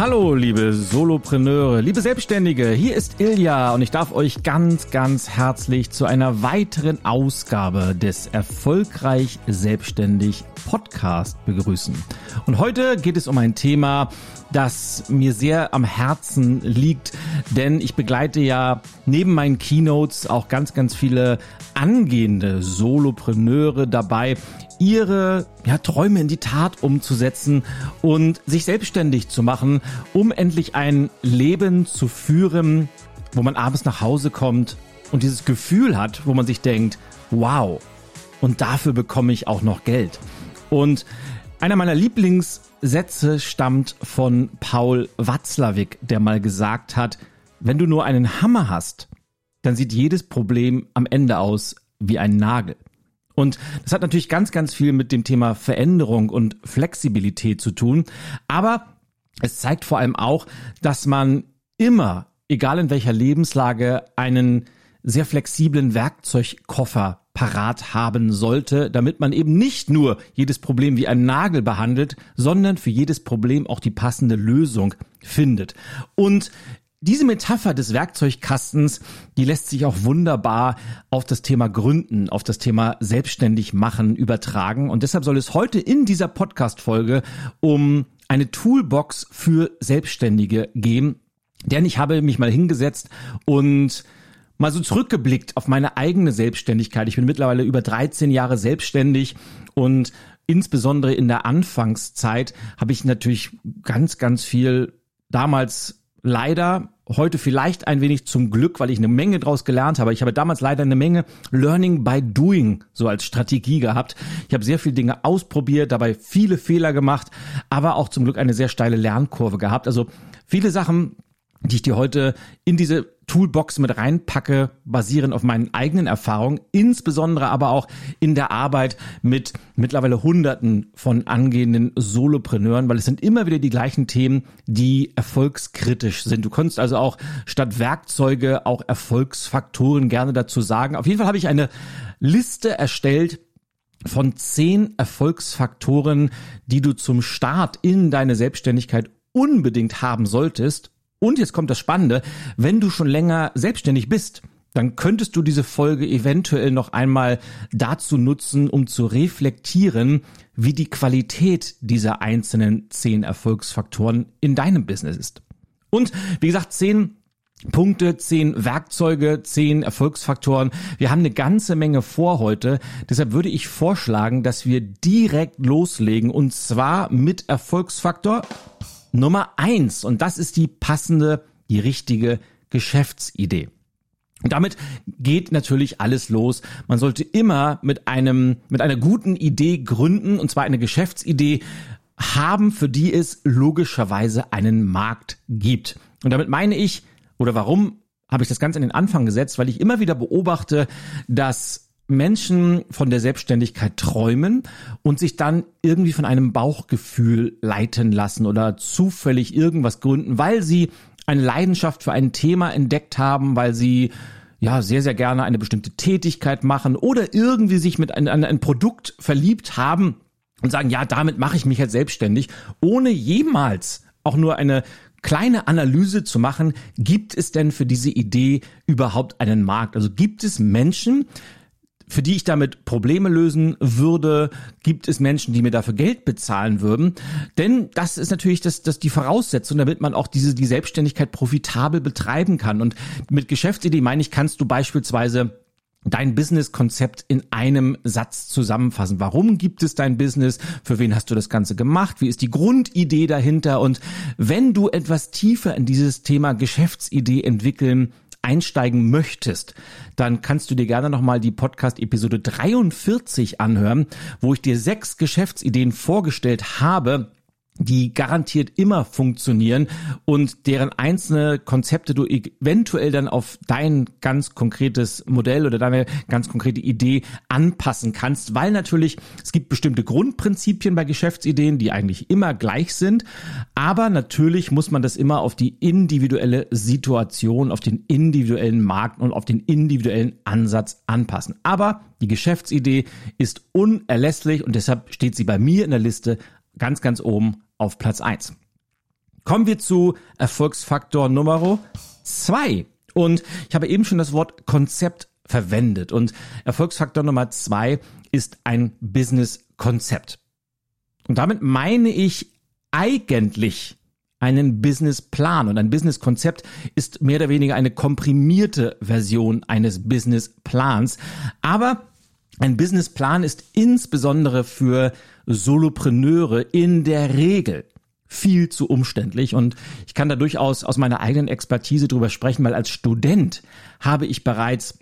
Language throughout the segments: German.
Hallo, liebe Solopreneure, liebe Selbstständige, hier ist Ilja und ich darf euch ganz, ganz herzlich zu einer weiteren Ausgabe des Erfolgreich Selbstständig Podcast begrüßen. Und heute geht es um ein Thema, das mir sehr am Herzen liegt, denn ich begleite ja neben meinen Keynotes auch ganz, ganz viele angehende Solopreneure dabei, ihre ja, Träume in die Tat umzusetzen und sich selbstständig zu machen, um endlich ein Leben zu führen, wo man abends nach Hause kommt und dieses Gefühl hat, wo man sich denkt, wow, und dafür bekomme ich auch noch Geld. Und einer meiner Lieblingssätze stammt von Paul Watzlawick, der mal gesagt hat, wenn du nur einen Hammer hast, dann sieht jedes Problem am Ende aus wie ein Nagel. Und das hat natürlich ganz, ganz viel mit dem Thema Veränderung und Flexibilität zu tun. Aber es zeigt vor allem auch, dass man immer, egal in welcher Lebenslage, einen sehr flexiblen Werkzeugkoffer parat haben sollte, damit man eben nicht nur jedes Problem wie ein Nagel behandelt, sondern für jedes Problem auch die passende Lösung findet. Und diese Metapher des Werkzeugkastens, die lässt sich auch wunderbar auf das Thema Gründen, auf das Thema selbstständig machen übertragen. Und deshalb soll es heute in dieser Podcast-Folge um eine Toolbox für Selbstständige gehen. Denn ich habe mich mal hingesetzt und mal so zurückgeblickt auf meine eigene Selbstständigkeit. Ich bin mittlerweile über 13 Jahre selbstständig und insbesondere in der Anfangszeit habe ich natürlich ganz, ganz viel damals leider heute vielleicht ein wenig zum Glück, weil ich eine Menge draus gelernt habe. Ich habe damals leider eine Menge Learning by Doing so als Strategie gehabt. Ich habe sehr viele Dinge ausprobiert, dabei viele Fehler gemacht, aber auch zum Glück eine sehr steile Lernkurve gehabt. Also viele Sachen, die ich dir heute in diese Toolbox mit reinpacke, basieren auf meinen eigenen Erfahrungen, insbesondere aber auch in der Arbeit mit mittlerweile Hunderten von angehenden Solopreneuren, weil es sind immer wieder die gleichen Themen, die erfolgskritisch sind. Du kannst also auch statt Werkzeuge auch Erfolgsfaktoren gerne dazu sagen. Auf jeden Fall habe ich eine Liste erstellt, von zehn Erfolgsfaktoren, die du zum Start in deine Selbstständigkeit unbedingt haben solltest, und jetzt kommt das Spannende, wenn du schon länger selbstständig bist, dann könntest du diese Folge eventuell noch einmal dazu nutzen, um zu reflektieren, wie die Qualität dieser einzelnen zehn Erfolgsfaktoren in deinem Business ist. Und wie gesagt, zehn Punkte, zehn Werkzeuge, zehn Erfolgsfaktoren. Wir haben eine ganze Menge vor heute. Deshalb würde ich vorschlagen, dass wir direkt loslegen und zwar mit Erfolgsfaktor Nummer eins. Und das ist die passende, die richtige Geschäftsidee. Und damit geht natürlich alles los. Man sollte immer mit einem, mit einer guten Idee gründen, und zwar eine Geschäftsidee haben, für die es logischerweise einen Markt gibt. Und damit meine ich, oder warum habe ich das Ganze an den Anfang gesetzt, weil ich immer wieder beobachte, dass Menschen von der Selbstständigkeit träumen und sich dann irgendwie von einem Bauchgefühl leiten lassen oder zufällig irgendwas gründen, weil sie eine Leidenschaft für ein Thema entdeckt haben, weil sie ja sehr, sehr gerne eine bestimmte Tätigkeit machen oder irgendwie sich mit ein, ein, ein Produkt verliebt haben und sagen, ja, damit mache ich mich jetzt selbstständig, ohne jemals auch nur eine kleine Analyse zu machen, gibt es denn für diese Idee überhaupt einen Markt? Also gibt es Menschen, für die ich damit Probleme lösen würde, gibt es Menschen, die mir dafür Geld bezahlen würden. Denn das ist natürlich das, das die Voraussetzung, damit man auch diese, die Selbstständigkeit profitabel betreiben kann. Und mit Geschäftsidee meine ich, kannst du beispielsweise dein Business-Konzept in einem Satz zusammenfassen. Warum gibt es dein Business? Für wen hast du das Ganze gemacht? Wie ist die Grundidee dahinter? Und wenn du etwas tiefer in dieses Thema Geschäftsidee entwickeln einsteigen möchtest, dann kannst du dir gerne nochmal die Podcast-Episode 43 anhören, wo ich dir sechs Geschäftsideen vorgestellt habe, die garantiert immer funktionieren und deren einzelne Konzepte du eventuell dann auf dein ganz konkretes Modell oder deine ganz konkrete Idee anpassen kannst, weil natürlich es gibt bestimmte Grundprinzipien bei Geschäftsideen, die eigentlich immer gleich sind, aber natürlich muss man das immer auf die individuelle Situation, auf den individuellen Markt und auf den individuellen Ansatz anpassen. Aber die Geschäftsidee ist unerlässlich und deshalb steht sie bei mir in der Liste ganz, ganz oben auf Platz eins. Kommen wir zu Erfolgsfaktor Nummer zwei. Und ich habe eben schon das Wort Konzept verwendet. Und Erfolgsfaktor Nummer zwei ist ein Business-Konzept. Und damit meine ich eigentlich einen Businessplan. Und ein Businesskonzept ist mehr oder weniger eine komprimierte Version eines Businessplans. Aber ein Businessplan ist insbesondere für Solopreneure in der Regel viel zu umständlich. Und ich kann da durchaus aus meiner eigenen Expertise drüber sprechen, weil als Student habe ich bereits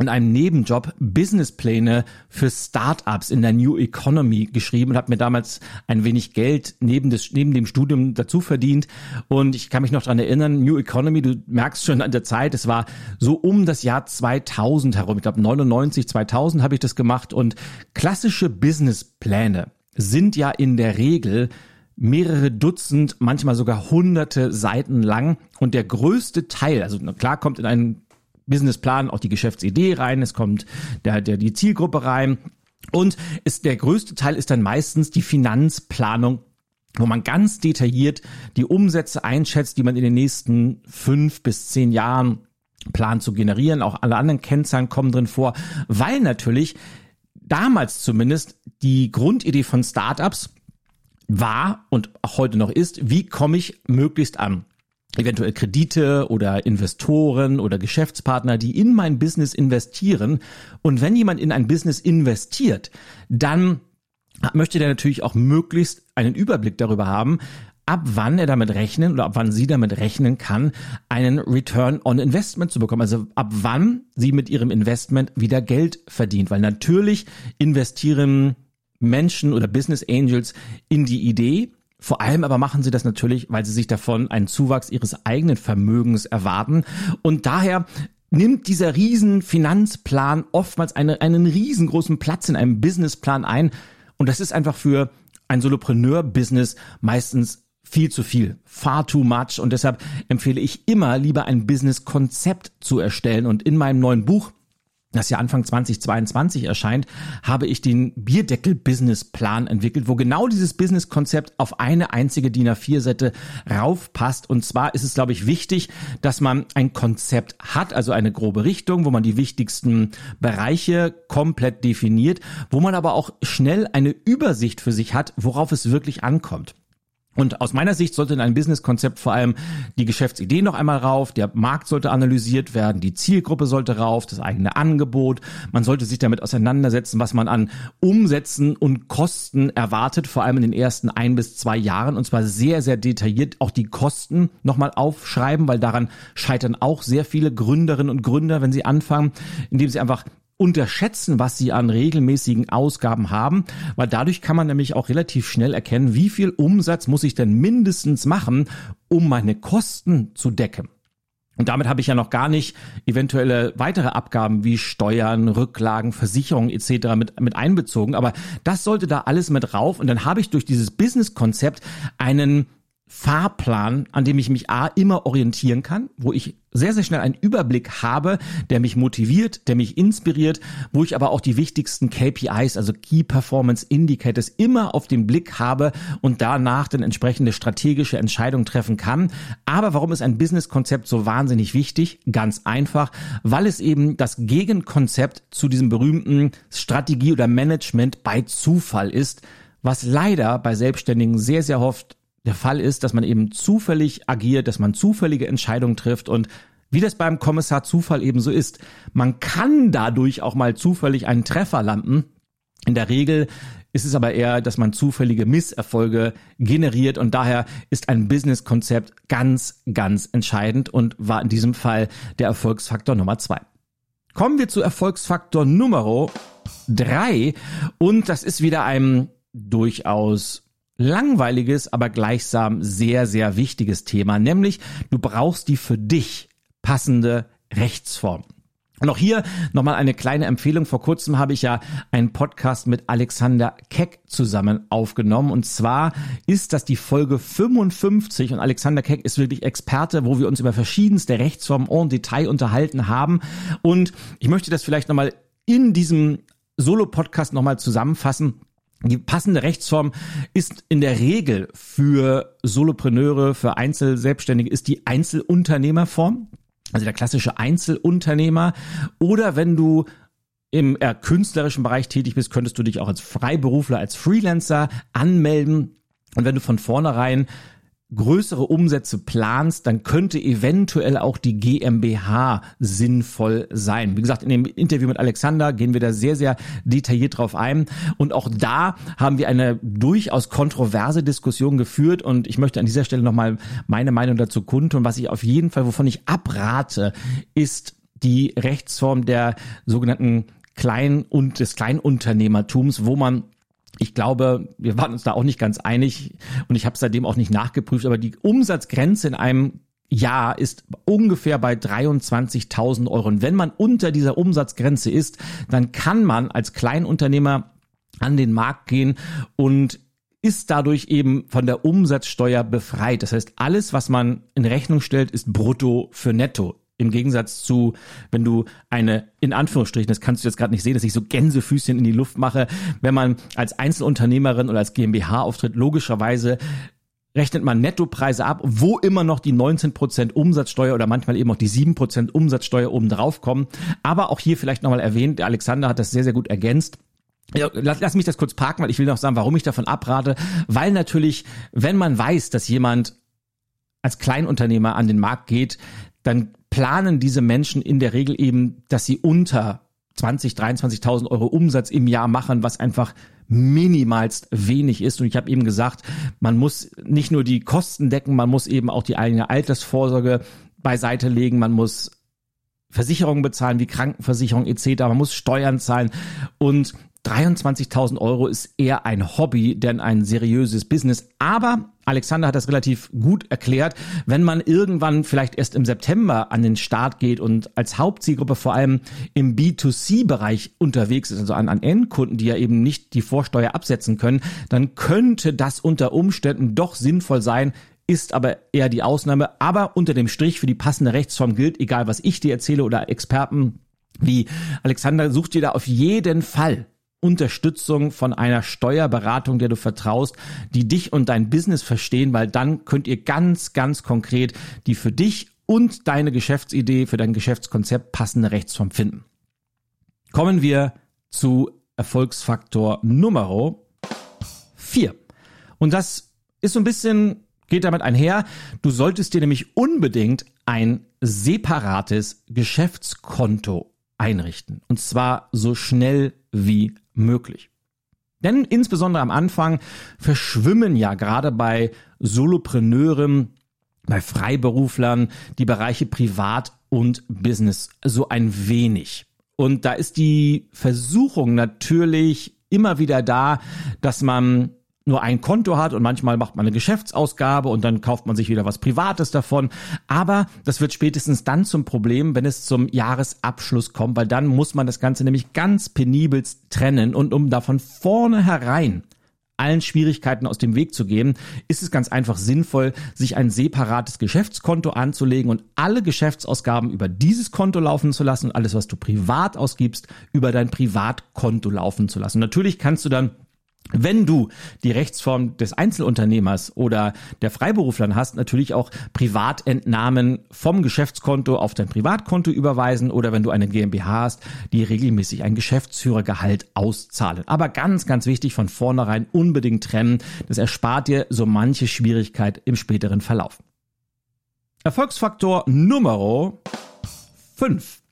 in einem Nebenjob Businesspläne für Startups in der New Economy geschrieben und habe mir damals ein wenig Geld neben, des, neben dem Studium dazu verdient. Und ich kann mich noch dran erinnern, New Economy, du merkst schon an der Zeit, es war so um das Jahr 2000 herum. Ich glaube 99, 2000 habe ich das gemacht. Und klassische Businesspläne sind ja in der Regel mehrere Dutzend, manchmal sogar hunderte Seiten lang. Und der größte Teil, also klar kommt in einen Businessplan auch die Geschäftsidee rein, es kommt der, der, die Zielgruppe rein. Und ist, der größte Teil ist dann meistens die Finanzplanung wo man ganz detailliert die Umsätze einschätzt, die man in den nächsten fünf bis zehn Jahren plant zu generieren. Auch alle anderen Kennzahlen kommen drin vor, weil natürlich damals zumindest die Grundidee von Startups war und auch heute noch ist, wie komme ich möglichst an eventuell Kredite oder Investoren oder Geschäftspartner, die in mein Business investieren. Und wenn jemand in ein Business investiert, dann möchte der natürlich auch möglichst einen Überblick darüber haben, ab wann er damit rechnen oder ab wann sie damit rechnen kann, einen Return on Investment zu bekommen. Also ab wann sie mit ihrem Investment wieder Geld verdient. Weil natürlich investieren Menschen oder Business Angels in die Idee, vor allem aber machen sie das natürlich, weil sie sich davon einen Zuwachs ihres eigenen Vermögens erwarten. Und daher nimmt dieser riesen Finanzplan oftmals eine, einen riesengroßen Platz in einem Businessplan ein. Und das ist einfach für ein Solopreneur-Business meistens viel zu viel, far too much. Und deshalb empfehle ich immer lieber ein Business-Konzept zu erstellen. Und in meinem neuen Buch das ja Anfang 2022 erscheint, habe ich den Bierdeckel-Business-Plan entwickelt, wo genau dieses Business-Konzept auf eine einzige DIN A4-Seite raufpasst. Und zwar ist es, glaube ich, wichtig, dass man ein Konzept hat, also eine grobe Richtung, wo man die wichtigsten Bereiche komplett definiert, wo man aber auch schnell eine Übersicht für sich hat, worauf es wirklich ankommt. Und aus meiner Sicht sollte in einem Businesskonzept vor allem die Geschäftsidee noch einmal rauf, der Markt sollte analysiert werden, die Zielgruppe sollte rauf, das eigene Angebot. Man sollte sich damit auseinandersetzen, was man an Umsätzen und Kosten erwartet, vor allem in den ersten ein bis zwei Jahren. Und zwar sehr, sehr detailliert auch die Kosten nochmal aufschreiben, weil daran scheitern auch sehr viele Gründerinnen und Gründer, wenn sie anfangen, indem sie einfach unterschätzen, was sie an regelmäßigen Ausgaben haben, weil dadurch kann man nämlich auch relativ schnell erkennen, wie viel Umsatz muss ich denn mindestens machen, um meine Kosten zu decken. Und damit habe ich ja noch gar nicht eventuelle weitere Abgaben wie Steuern, Rücklagen, Versicherungen etc. mit, mit einbezogen. Aber das sollte da alles mit rauf. Und dann habe ich durch dieses Business-Konzept einen Fahrplan, an dem ich mich A immer orientieren kann, wo ich sehr, sehr schnell einen Überblick habe, der mich motiviert, der mich inspiriert, wo ich aber auch die wichtigsten KPIs, also Key Performance Indicators, immer auf den Blick habe und danach dann entsprechende strategische Entscheidungen treffen kann. Aber warum ist ein Business-Konzept so wahnsinnig wichtig? Ganz einfach, weil es eben das Gegenkonzept zu diesem berühmten Strategie oder Management bei Zufall ist, was leider bei Selbstständigen sehr, sehr oft der Fall ist, dass man eben zufällig agiert, dass man zufällige Entscheidungen trifft und wie das beim Kommissar Zufall eben so ist, man kann dadurch auch mal zufällig einen Treffer landen. In der Regel ist es aber eher, dass man zufällige Misserfolge generiert und daher ist ein Businesskonzept ganz, ganz entscheidend und war in diesem Fall der Erfolgsfaktor Nummer zwei. Kommen wir zu Erfolgsfaktor Nummer drei und das ist wieder ein durchaus langweiliges, aber gleichsam sehr, sehr wichtiges Thema, nämlich du brauchst die für dich passende Rechtsform. Und auch hier nochmal eine kleine Empfehlung. Vor kurzem habe ich ja einen Podcast mit Alexander Keck zusammen aufgenommen. Und zwar ist das die Folge 55 und Alexander Keck ist wirklich Experte, wo wir uns über verschiedenste Rechtsformen en Detail unterhalten haben. Und ich möchte das vielleicht nochmal in diesem Solo-Podcast nochmal zusammenfassen Die passende Rechtsform ist in der Regel für Solopreneure, für Einzelselbstständige ist die Einzelunternehmerform. Also der klassische Einzelunternehmer. Oder wenn du im äh, künstlerischen Bereich tätig bist, könntest du dich auch als Freiberufler, als Freelancer anmelden. Und wenn du von vornherein größere Umsätze planst, dann könnte eventuell auch die GmbH sinnvoll sein. Wie gesagt, in dem Interview mit Alexander gehen wir da sehr, sehr detailliert drauf ein. Und auch da haben wir eine durchaus kontroverse Diskussion geführt. Und ich möchte an dieser Stelle nochmal meine Meinung dazu kundtun. Was ich auf jeden Fall, wovon ich abrate, ist die Rechtsform der sogenannten Klein- und des Kleinunternehmertums, wo man ich glaube, wir waren uns da auch nicht ganz einig und ich habe seitdem auch nicht nachgeprüft, aber die Umsatzgrenze in einem Jahr ist ungefähr bei 23.000 Euro. Und wenn man unter dieser Umsatzgrenze ist, dann kann man als Kleinunternehmer an den Markt gehen und ist dadurch eben von der Umsatzsteuer befreit. Das heißt, alles, was man in Rechnung stellt, ist brutto für netto. Im Gegensatz zu, wenn du eine, in Anführungsstrichen, das kannst du jetzt gerade nicht sehen, dass ich so Gänsefüßchen in die Luft mache, wenn man als Einzelunternehmerin oder als GmbH auftritt, logischerweise rechnet man Nettopreise ab, wo immer noch die 19% Umsatzsteuer oder manchmal eben auch die 7% Umsatzsteuer oben drauf kommen. Aber auch hier vielleicht nochmal erwähnt, der Alexander hat das sehr, sehr gut ergänzt. Ja, lass, lass mich das kurz parken, weil ich will noch sagen, warum ich davon abrate. Weil natürlich, wenn man weiß, dass jemand als Kleinunternehmer an den Markt geht, dann planen diese Menschen in der Regel eben, dass sie unter 20, 23.000 Euro Umsatz im Jahr machen, was einfach minimalst wenig ist. Und ich habe eben gesagt, man muss nicht nur die Kosten decken, man muss eben auch die eigene Altersvorsorge beiseite legen, man muss Versicherungen bezahlen, wie Krankenversicherung etc. Man muss Steuern zahlen und 23.000 Euro ist eher ein Hobby, denn ein seriöses Business. Aber Alexander hat das relativ gut erklärt. Wenn man irgendwann vielleicht erst im September an den Start geht und als Hauptzielgruppe vor allem im B2C-Bereich unterwegs ist, also an, an Endkunden, die ja eben nicht die Vorsteuer absetzen können, dann könnte das unter Umständen doch sinnvoll sein, ist aber eher die Ausnahme. Aber unter dem Strich für die passende Rechtsform gilt, egal was ich dir erzähle oder Experten wie Alexander, sucht dir da auf jeden Fall Unterstützung von einer Steuerberatung, der du vertraust, die dich und dein Business verstehen, weil dann könnt ihr ganz, ganz konkret die für dich und deine Geschäftsidee, für dein Geschäftskonzept passende Rechtsform finden. Kommen wir zu Erfolgsfaktor Nummer 4. Und das ist so ein bisschen, geht damit einher. Du solltest dir nämlich unbedingt ein separates Geschäftskonto einrichten. Und zwar so schnell wie möglich. Denn insbesondere am Anfang verschwimmen ja gerade bei Solopreneuren, bei Freiberuflern die Bereiche Privat und Business so ein wenig. Und da ist die Versuchung natürlich immer wieder da, dass man nur ein Konto hat und manchmal macht man eine Geschäftsausgabe und dann kauft man sich wieder was Privates davon. Aber das wird spätestens dann zum Problem, wenn es zum Jahresabschluss kommt, weil dann muss man das Ganze nämlich ganz penibelst trennen und um da von vornherein allen Schwierigkeiten aus dem Weg zu gehen, ist es ganz einfach sinnvoll, sich ein separates Geschäftskonto anzulegen und alle Geschäftsausgaben über dieses Konto laufen zu lassen und alles, was du privat ausgibst, über dein Privatkonto laufen zu lassen. Natürlich kannst du dann wenn du die Rechtsform des Einzelunternehmers oder der Freiberuflern hast, natürlich auch Privatentnahmen vom Geschäftskonto auf dein Privatkonto überweisen oder wenn du eine GmbH hast, die regelmäßig ein Geschäftsführergehalt auszahlen. Aber ganz, ganz wichtig, von vornherein unbedingt trennen. Das erspart dir so manche Schwierigkeit im späteren Verlauf. Erfolgsfaktor Nummer 5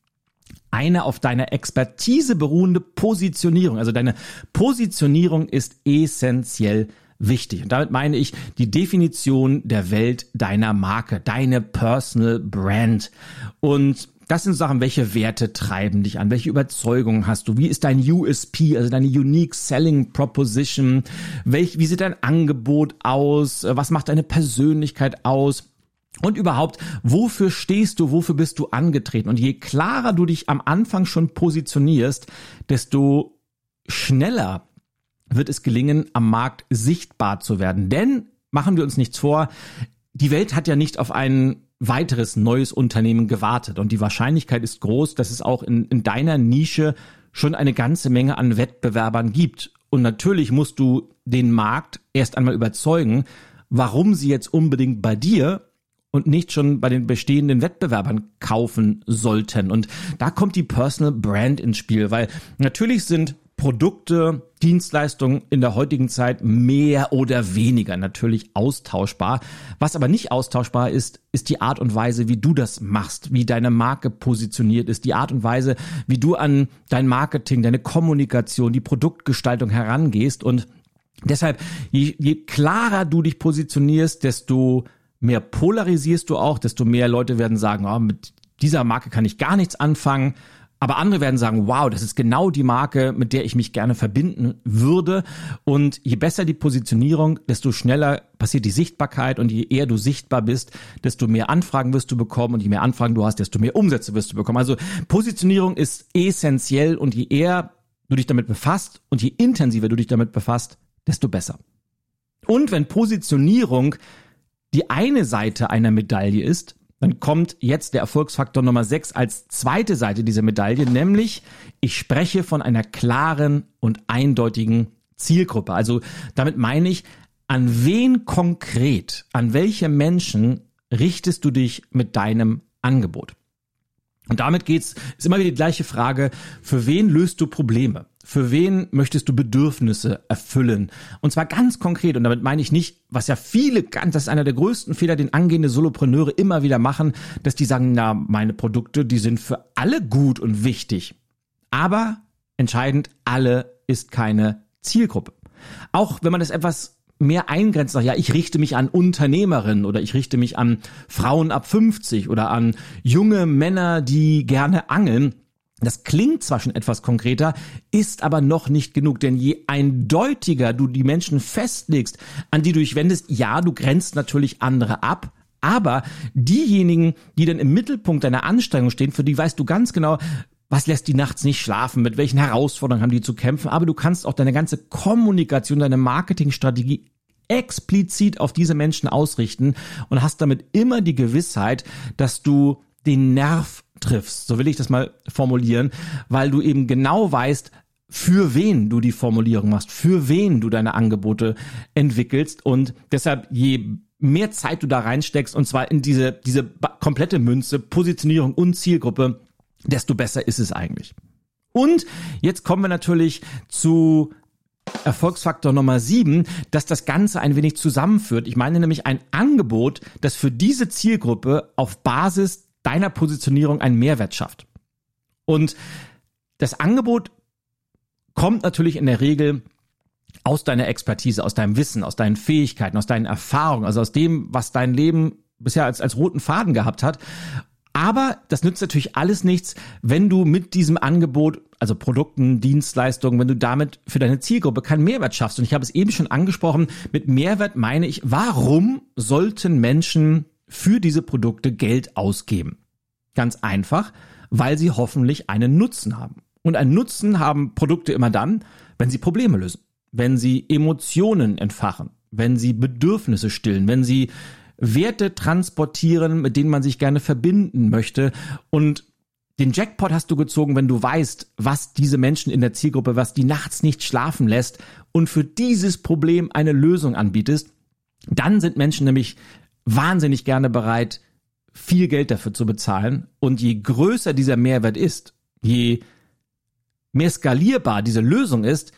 eine auf deiner Expertise beruhende Positionierung. Also deine Positionierung ist essentiell wichtig. Und damit meine ich die Definition der Welt deiner Marke, deine Personal Brand. Und das sind Sachen, welche Werte treiben dich an, welche Überzeugungen hast du, wie ist dein USP, also deine Unique Selling Proposition, welch, wie sieht dein Angebot aus, was macht deine Persönlichkeit aus, und überhaupt, wofür stehst du, wofür bist du angetreten? Und je klarer du dich am Anfang schon positionierst, desto schneller wird es gelingen, am Markt sichtbar zu werden. Denn, machen wir uns nichts vor, die Welt hat ja nicht auf ein weiteres neues Unternehmen gewartet. Und die Wahrscheinlichkeit ist groß, dass es auch in, in deiner Nische schon eine ganze Menge an Wettbewerbern gibt. Und natürlich musst du den Markt erst einmal überzeugen, warum sie jetzt unbedingt bei dir und nicht schon bei den bestehenden Wettbewerbern kaufen sollten. Und da kommt die Personal Brand ins Spiel, weil natürlich sind Produkte, Dienstleistungen in der heutigen Zeit mehr oder weniger natürlich austauschbar. Was aber nicht austauschbar ist, ist die Art und Weise, wie du das machst, wie deine Marke positioniert ist, die Art und Weise, wie du an dein Marketing, deine Kommunikation, die Produktgestaltung herangehst. Und deshalb, je, je klarer du dich positionierst, desto mehr polarisierst du auch, desto mehr Leute werden sagen, oh, mit dieser Marke kann ich gar nichts anfangen aber andere werden sagen, wow, das ist genau die Marke, mit der ich mich gerne verbinden würde. Und je besser die Positionierung, desto schneller passiert die Sichtbarkeit und je eher du sichtbar bist, desto mehr Anfragen wirst du bekommen und je mehr Anfragen du hast, desto mehr Umsätze wirst du bekommen. Also Positionierung ist essentiell und je eher du dich damit befasst und je intensiver du dich damit befasst, desto besser. Und wenn Positionierung die eine Seite einer Medaille ist, dann kommt jetzt der Erfolgsfaktor Nummer 6 als zweite Seite dieser Medaille, nämlich ich spreche von einer klaren und eindeutigen Zielgruppe. Also damit meine ich, an wen konkret, an welche Menschen richtest du dich mit deinem Angebot? Und damit geht's, ist immer wieder die gleiche Frage, für wen löst du Probleme? Für wen möchtest du Bedürfnisse erfüllen? Und zwar ganz konkret, und damit meine ich nicht, was ja viele, ganz, das ist einer der größten Fehler, den angehende Solopreneure immer wieder machen, dass die sagen, na, meine Produkte, die sind für alle gut und wichtig. Aber entscheidend, alle ist keine Zielgruppe. Auch wenn man das etwas mehr eingrenzt, sagt, ja, ich richte mich an Unternehmerinnen oder ich richte mich an Frauen ab 50 oder an junge Männer, die gerne angeln, das klingt zwar schon etwas konkreter, ist aber noch nicht genug, denn je eindeutiger du die Menschen festlegst, an die du dich wendest, ja, du grenzt natürlich andere ab, aber diejenigen, die dann im Mittelpunkt deiner Anstrengung stehen, für die weißt du ganz genau, was lässt die nachts nicht schlafen, mit welchen Herausforderungen haben die zu kämpfen, aber du kannst auch deine ganze Kommunikation, deine Marketingstrategie explizit auf diese Menschen ausrichten und hast damit immer die Gewissheit, dass du den Nerv triffst, so will ich das mal formulieren, weil du eben genau weißt, für wen du die Formulierung machst, für wen du deine Angebote entwickelst. Und deshalb je mehr Zeit du da reinsteckst und zwar in diese, diese komplette Münze, Positionierung und Zielgruppe, desto besser ist es eigentlich. Und jetzt kommen wir natürlich zu Erfolgsfaktor Nummer sieben, dass das Ganze ein wenig zusammenführt. Ich meine nämlich ein Angebot, das für diese Zielgruppe auf Basis deiner Positionierung einen Mehrwert schafft. Und das Angebot kommt natürlich in der Regel aus deiner Expertise, aus deinem Wissen, aus deinen Fähigkeiten, aus deinen Erfahrungen, also aus dem, was dein Leben bisher als, als roten Faden gehabt hat. Aber das nützt natürlich alles nichts, wenn du mit diesem Angebot, also Produkten, Dienstleistungen, wenn du damit für deine Zielgruppe keinen Mehrwert schaffst. Und ich habe es eben schon angesprochen, mit Mehrwert meine ich, warum sollten Menschen für diese Produkte Geld ausgeben? Ganz einfach, weil sie hoffentlich einen Nutzen haben. Und einen Nutzen haben Produkte immer dann, wenn sie Probleme lösen, wenn sie Emotionen entfachen, wenn sie Bedürfnisse stillen, wenn sie Werte transportieren, mit denen man sich gerne verbinden möchte. Und den Jackpot hast du gezogen, wenn du weißt, was diese Menschen in der Zielgruppe, was die nachts nicht schlafen lässt und für dieses Problem eine Lösung anbietest. Dann sind Menschen nämlich wahnsinnig gerne bereit, viel Geld dafür zu bezahlen. Und je größer dieser Mehrwert ist, je mehr skalierbar diese Lösung ist,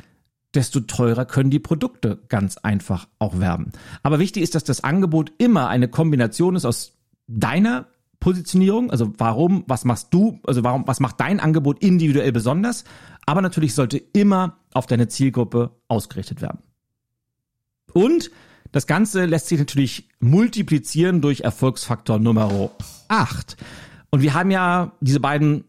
desto teurer können die Produkte ganz einfach auch werben. Aber wichtig ist, dass das Angebot immer eine Kombination ist aus deiner Positionierung, also warum, was machst du, also warum, was macht dein Angebot individuell besonders, aber natürlich sollte immer auf deine Zielgruppe ausgerichtet werden. Und das Ganze lässt sich natürlich multiplizieren durch Erfolgsfaktor Nummer 8. Und wir haben ja diese beiden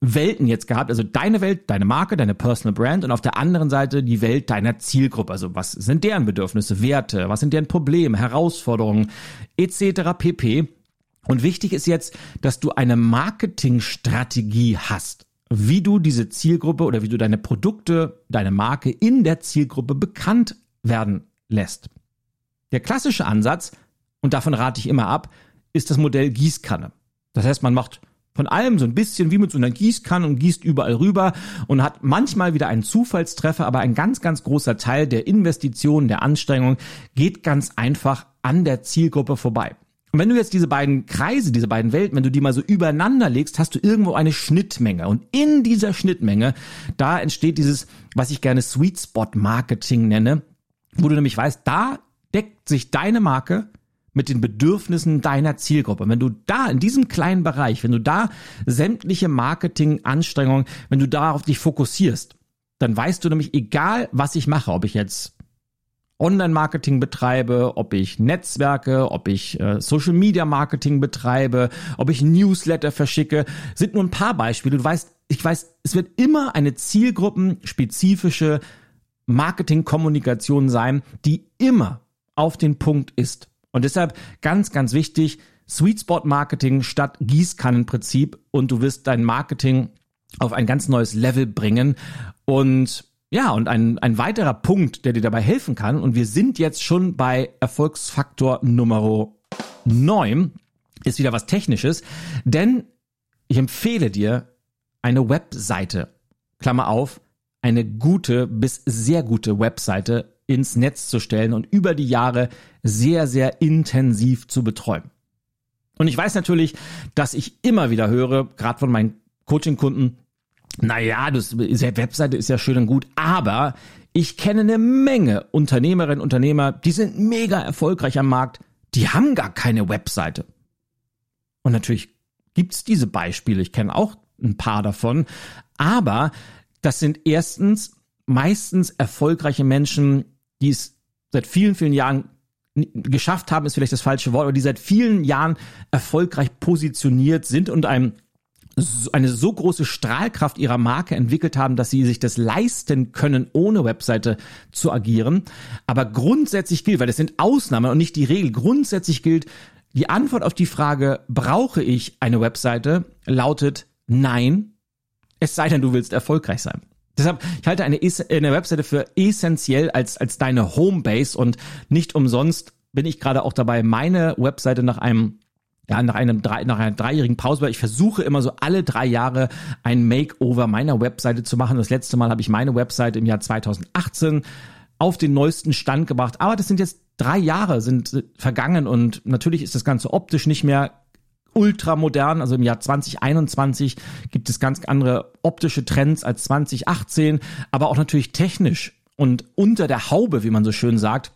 Welten jetzt gehabt, also deine Welt, deine Marke, deine Personal Brand und auf der anderen Seite die Welt deiner Zielgruppe. Also was sind deren Bedürfnisse, Werte, was sind deren Probleme, Herausforderungen etc. pp. Und wichtig ist jetzt, dass du eine Marketingstrategie hast, wie du diese Zielgruppe oder wie du deine Produkte, deine Marke in der Zielgruppe bekannt werden lässt. Der klassische Ansatz, und davon rate ich immer ab, ist das Modell Gießkanne. Das heißt, man macht von allem so ein bisschen wie mit so einer Gießkanne und gießt überall rüber und hat manchmal wieder einen Zufallstreffer, aber ein ganz, ganz großer Teil der Investitionen, der Anstrengung geht ganz einfach an der Zielgruppe vorbei. Und wenn du jetzt diese beiden Kreise, diese beiden Welten, wenn du die mal so übereinander legst, hast du irgendwo eine Schnittmenge. Und in dieser Schnittmenge, da entsteht dieses, was ich gerne Sweet Spot Marketing nenne, wo du nämlich weißt, da deckt sich deine Marke mit den Bedürfnissen deiner Zielgruppe. Wenn du da in diesem kleinen Bereich, wenn du da sämtliche Marketinganstrengungen, wenn du darauf dich fokussierst, dann weißt du nämlich, egal was ich mache, ob ich jetzt Online-Marketing betreibe, ob ich Netzwerke, ob ich äh, Social-Media-Marketing betreibe, ob ich Newsletter verschicke, sind nur ein paar Beispiele. Du weißt, ich weiß, es wird immer eine zielgruppenspezifische Marketing-Kommunikation sein, die immer auf den Punkt ist. Und deshalb ganz, ganz wichtig, Sweet Spot Marketing statt Gießkannenprinzip und du wirst dein Marketing auf ein ganz neues Level bringen. Und ja, und ein, ein weiterer Punkt, der dir dabei helfen kann, und wir sind jetzt schon bei Erfolgsfaktor Nummer 9, ist wieder was Technisches, denn ich empfehle dir eine Webseite, Klammer auf, eine gute bis sehr gute Webseite ins Netz zu stellen und über die Jahre sehr, sehr intensiv zu betreuen. Und ich weiß natürlich, dass ich immer wieder höre, gerade von meinen Coaching-Kunden, naja, diese Webseite ist ja schön und gut, aber ich kenne eine Menge Unternehmerinnen und Unternehmer, die sind mega erfolgreich am Markt, die haben gar keine Webseite. Und natürlich gibt's diese Beispiele, ich kenne auch ein paar davon, aber das sind erstens meistens erfolgreiche Menschen, die es seit vielen, vielen Jahren geschafft haben, ist vielleicht das falsche Wort, aber die seit vielen Jahren erfolgreich positioniert sind und einem eine so große Strahlkraft ihrer Marke entwickelt haben, dass sie sich das leisten können, ohne Webseite zu agieren. Aber grundsätzlich gilt, weil das sind Ausnahmen und nicht die Regel, grundsätzlich gilt, die Antwort auf die Frage, brauche ich eine Webseite, lautet nein, es sei denn, du willst erfolgreich sein. Deshalb, ich halte eine, eine Webseite für essentiell als, als deine Homebase und nicht umsonst bin ich gerade auch dabei, meine Webseite nach einem ja, nach einem nach einer dreijährigen Pause, weil ich versuche immer so alle drei Jahre ein Makeover meiner Webseite zu machen. Das letzte Mal habe ich meine Webseite im Jahr 2018 auf den neuesten Stand gebracht. Aber das sind jetzt drei Jahre sind vergangen und natürlich ist das Ganze optisch nicht mehr ultramodern. Also im Jahr 2021 gibt es ganz andere optische Trends als 2018, aber auch natürlich technisch und unter der Haube, wie man so schön sagt,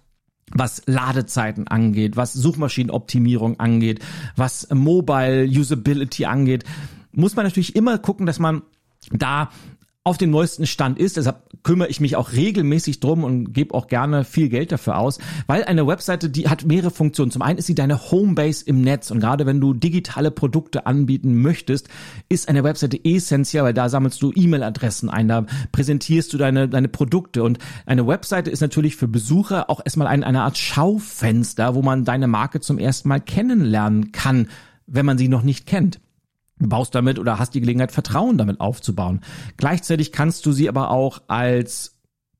was Ladezeiten angeht, was Suchmaschinenoptimierung angeht, was Mobile Usability angeht, muss man natürlich immer gucken, dass man da auf dem neuesten Stand ist. Deshalb kümmere ich mich auch regelmäßig drum und gebe auch gerne viel Geld dafür aus, weil eine Webseite, die hat mehrere Funktionen. Zum einen ist sie deine Homebase im Netz und gerade wenn du digitale Produkte anbieten möchtest, ist eine Webseite essentiell, weil da sammelst du E-Mail-Adressen ein, da präsentierst du deine, deine Produkte und eine Webseite ist natürlich für Besucher auch erstmal ein, eine Art Schaufenster, wo man deine Marke zum ersten Mal kennenlernen kann, wenn man sie noch nicht kennt baust damit oder hast die Gelegenheit, Vertrauen damit aufzubauen. Gleichzeitig kannst du sie aber auch als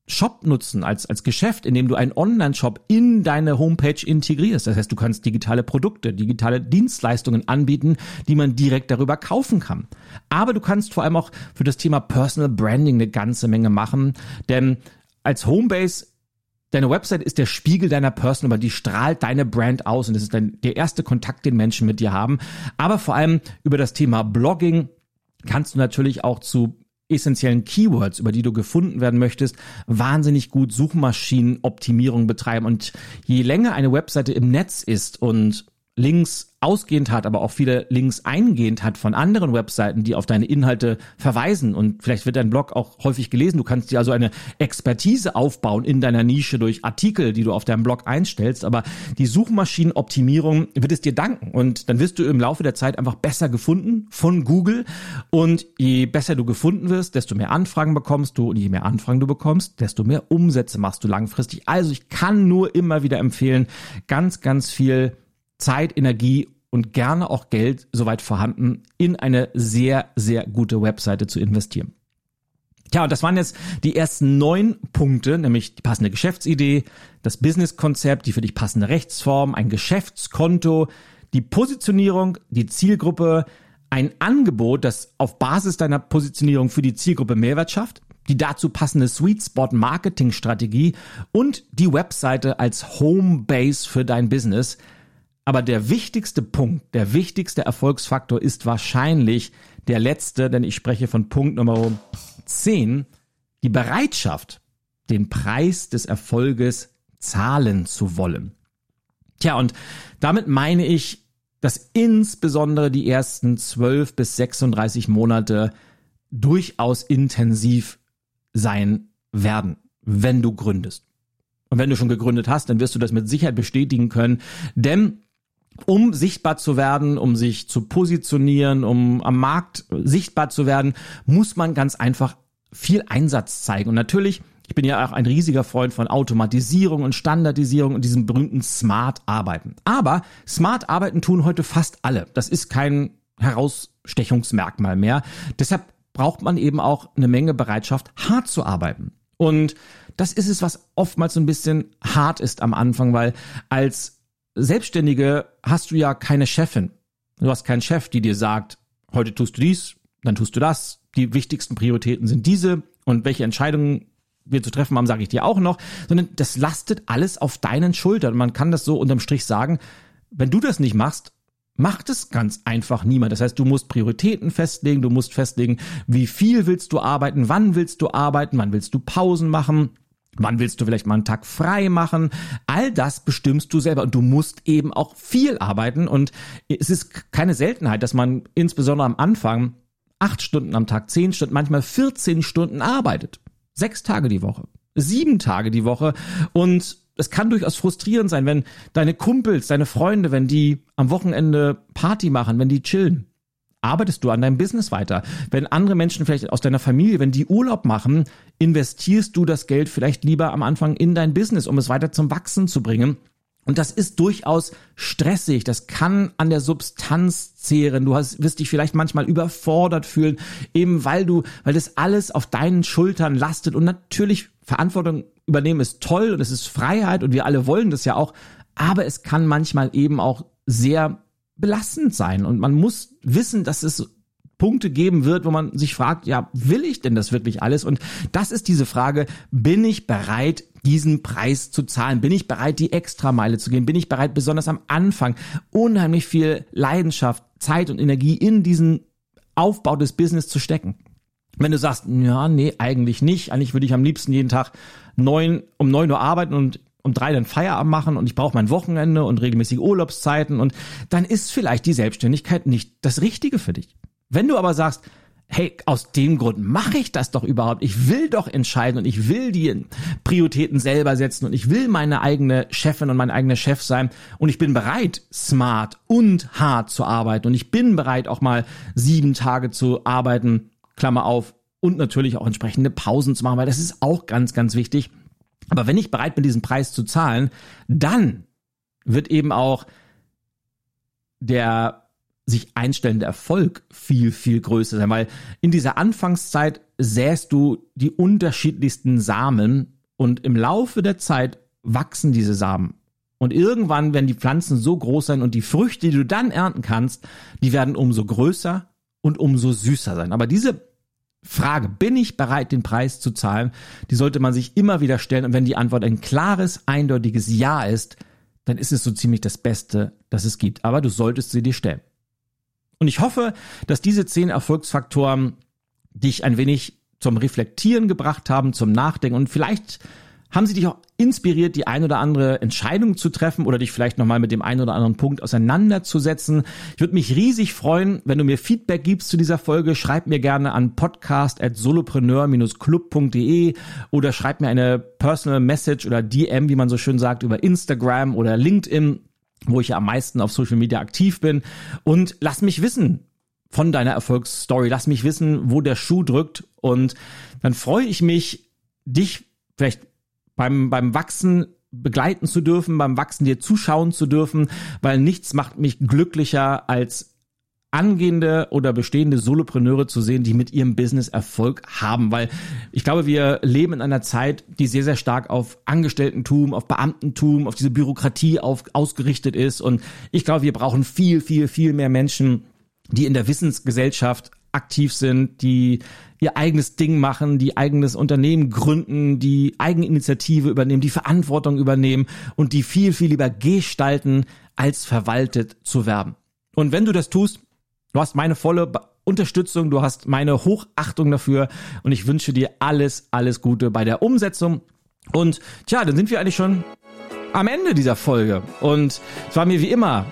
Shop nutzen, als, als Geschäft, indem du einen Online-Shop in deine Homepage integrierst. Das heißt, du kannst digitale Produkte, digitale Dienstleistungen anbieten, die man direkt darüber kaufen kann. Aber du kannst vor allem auch für das Thema Personal Branding eine ganze Menge machen, denn als Homebase Deine Website ist der Spiegel deiner Person, aber die strahlt deine Brand aus und das ist dann der erste Kontakt, den Menschen mit dir haben. Aber vor allem über das Thema Blogging kannst du natürlich auch zu essentiellen Keywords, über die du gefunden werden möchtest, wahnsinnig gut Suchmaschinenoptimierung betreiben. Und je länger eine Webseite im Netz ist und Links ausgehend hat, aber auch viele Links eingehend hat von anderen Webseiten, die auf deine Inhalte verweisen. Und vielleicht wird dein Blog auch häufig gelesen. Du kannst dir also eine Expertise aufbauen in deiner Nische durch Artikel, die du auf deinem Blog einstellst. Aber die Suchmaschinenoptimierung wird es dir danken. Und dann wirst du im Laufe der Zeit einfach besser gefunden von Google. Und je besser du gefunden wirst, desto mehr Anfragen bekommst du. Und je mehr Anfragen du bekommst, desto mehr Umsätze machst du langfristig. Also ich kann nur immer wieder empfehlen, ganz, ganz viel Zeit, Energie und gerne auch Geld, soweit vorhanden, in eine sehr, sehr gute Webseite zu investieren. Tja, und das waren jetzt die ersten neun Punkte, nämlich die passende Geschäftsidee, das Businesskonzept, die für dich passende Rechtsform, ein Geschäftskonto, die Positionierung, die Zielgruppe, ein Angebot, das auf Basis deiner Positionierung für die Zielgruppe Mehrwert schafft, die dazu passende Sweet Spot Marketing Strategie und die Webseite als Homebase für dein Business. Aber der wichtigste Punkt, der wichtigste Erfolgsfaktor ist wahrscheinlich der letzte, denn ich spreche von Punkt Nummer 10, die Bereitschaft, den Preis des Erfolges zahlen zu wollen. Tja, und damit meine ich, dass insbesondere die ersten 12 bis 36 Monate durchaus intensiv sein werden, wenn du gründest. Und wenn du schon gegründet hast, dann wirst du das mit Sicherheit bestätigen können, denn um sichtbar zu werden, um sich zu positionieren, um am Markt sichtbar zu werden, muss man ganz einfach viel Einsatz zeigen. Und natürlich, ich bin ja auch ein riesiger Freund von Automatisierung und Standardisierung und diesem berühmten Smart Arbeiten. Aber Smart Arbeiten tun heute fast alle. Das ist kein Herausstechungsmerkmal mehr. Deshalb braucht man eben auch eine Menge Bereitschaft, hart zu arbeiten. Und das ist es, was oftmals so ein bisschen hart ist am Anfang, weil als Selbstständige hast du ja keine Chefin. Du hast keinen Chef, die dir sagt, heute tust du dies, dann tust du das, die wichtigsten Prioritäten sind diese und welche Entscheidungen wir zu treffen haben, sage ich dir auch noch, sondern das lastet alles auf deinen Schultern. Man kann das so unterm Strich sagen, wenn du das nicht machst, macht es ganz einfach niemand. Das heißt, du musst Prioritäten festlegen, du musst festlegen, wie viel willst du arbeiten, wann willst du arbeiten, wann willst du Pausen machen. Wann willst du vielleicht mal einen Tag frei machen? All das bestimmst du selber und du musst eben auch viel arbeiten und es ist keine Seltenheit, dass man insbesondere am Anfang acht Stunden am Tag, zehn Stunden, manchmal 14 Stunden arbeitet. Sechs Tage die Woche, sieben Tage die Woche. Und es kann durchaus frustrierend sein, wenn deine Kumpels, deine Freunde, wenn die am Wochenende Party machen, wenn die chillen. Arbeitest du an deinem Business weiter? Wenn andere Menschen vielleicht aus deiner Familie, wenn die Urlaub machen, investierst du das Geld vielleicht lieber am Anfang in dein Business, um es weiter zum Wachsen zu bringen und das ist durchaus stressig. Das kann an der Substanz zehren. Du hast, wirst dich vielleicht manchmal überfordert fühlen, eben weil du, weil das alles auf deinen Schultern lastet. Und natürlich Verantwortung übernehmen ist toll und es ist Freiheit und wir alle wollen das ja auch. Aber es kann manchmal eben auch sehr belastend sein. Und man muss wissen, dass es Punkte geben wird, wo man sich fragt, ja, will ich denn das wirklich alles? Und das ist diese Frage, bin ich bereit, diesen Preis zu zahlen? Bin ich bereit, die Extrameile zu gehen? Bin ich bereit, besonders am Anfang unheimlich viel Leidenschaft, Zeit und Energie in diesen Aufbau des Business zu stecken? Wenn du sagst, ja, nee, eigentlich nicht. Eigentlich würde ich am liebsten jeden Tag neun, um neun Uhr arbeiten und um drei dann Feierabend machen und ich brauche mein Wochenende und regelmäßige Urlaubszeiten und dann ist vielleicht die Selbstständigkeit nicht das Richtige für dich. Wenn du aber sagst, hey, aus dem Grund mache ich das doch überhaupt. Ich will doch entscheiden und ich will die Prioritäten selber setzen und ich will meine eigene Chefin und mein eigener Chef sein und ich bin bereit, smart und hart zu arbeiten und ich bin bereit, auch mal sieben Tage zu arbeiten, Klammer auf, und natürlich auch entsprechende Pausen zu machen, weil das ist auch ganz, ganz wichtig. Aber wenn ich bereit bin, diesen Preis zu zahlen, dann wird eben auch der sich einstellende Erfolg viel, viel größer sein, weil in dieser Anfangszeit säst du die unterschiedlichsten Samen und im Laufe der Zeit wachsen diese Samen. Und irgendwann werden die Pflanzen so groß sein und die Früchte, die du dann ernten kannst, die werden umso größer und umso süßer sein. Aber diese Frage, bin ich bereit, den Preis zu zahlen, die sollte man sich immer wieder stellen. Und wenn die Antwort ein klares, eindeutiges Ja ist, dann ist es so ziemlich das Beste, das es gibt. Aber du solltest sie dir stellen. Und ich hoffe, dass diese zehn Erfolgsfaktoren dich ein wenig zum Reflektieren gebracht haben, zum Nachdenken und vielleicht haben sie dich auch inspiriert, die ein oder andere Entscheidung zu treffen oder dich vielleicht nochmal mit dem einen oder anderen Punkt auseinanderzusetzen. Ich würde mich riesig freuen, wenn du mir Feedback gibst zu dieser Folge. Schreib mir gerne an podcast.solopreneur-club.de oder schreib mir eine Personal Message oder DM, wie man so schön sagt, über Instagram oder LinkedIn wo ich ja am meisten auf Social Media aktiv bin. Und lass mich wissen von deiner Erfolgsstory. Lass mich wissen, wo der Schuh drückt. Und dann freue ich mich, dich vielleicht beim, beim Wachsen begleiten zu dürfen, beim Wachsen dir zuschauen zu dürfen, weil nichts macht mich glücklicher als angehende oder bestehende Solopreneure zu sehen, die mit ihrem Business Erfolg haben, weil ich glaube, wir leben in einer Zeit, die sehr, sehr stark auf Angestelltentum, auf Beamtentum, auf diese Bürokratie auf, ausgerichtet ist. Und ich glaube, wir brauchen viel, viel, viel mehr Menschen, die in der Wissensgesellschaft aktiv sind, die ihr eigenes Ding machen, die eigenes Unternehmen gründen, die Eigeninitiative übernehmen, die Verantwortung übernehmen und die viel, viel lieber gestalten, als verwaltet zu werben. Und wenn du das tust, du hast meine volle Unterstützung, du hast meine Hochachtung dafür und ich wünsche dir alles, alles Gute bei der Umsetzung. Und tja, dann sind wir eigentlich schon am Ende dieser Folge. Und es war mir wie immer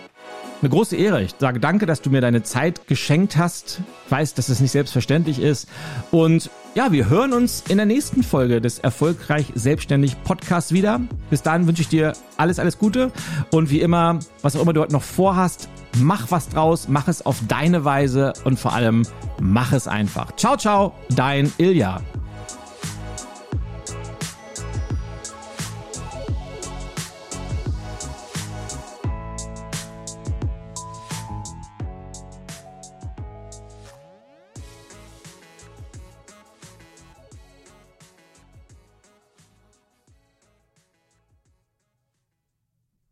eine große Ehre. Ich sage danke, dass du mir deine Zeit geschenkt hast. Ich weiß, dass es nicht selbstverständlich ist. Und ja, wir hören uns in der nächsten Folge des Erfolgreich Selbstständig Podcasts wieder. Bis dahin wünsche ich dir alles, alles Gute. Und wie immer, was auch immer du heute noch vorhast, mach was draus, mach es auf deine Weise und vor allem mach es einfach. Ciao, ciao, dein Ilja.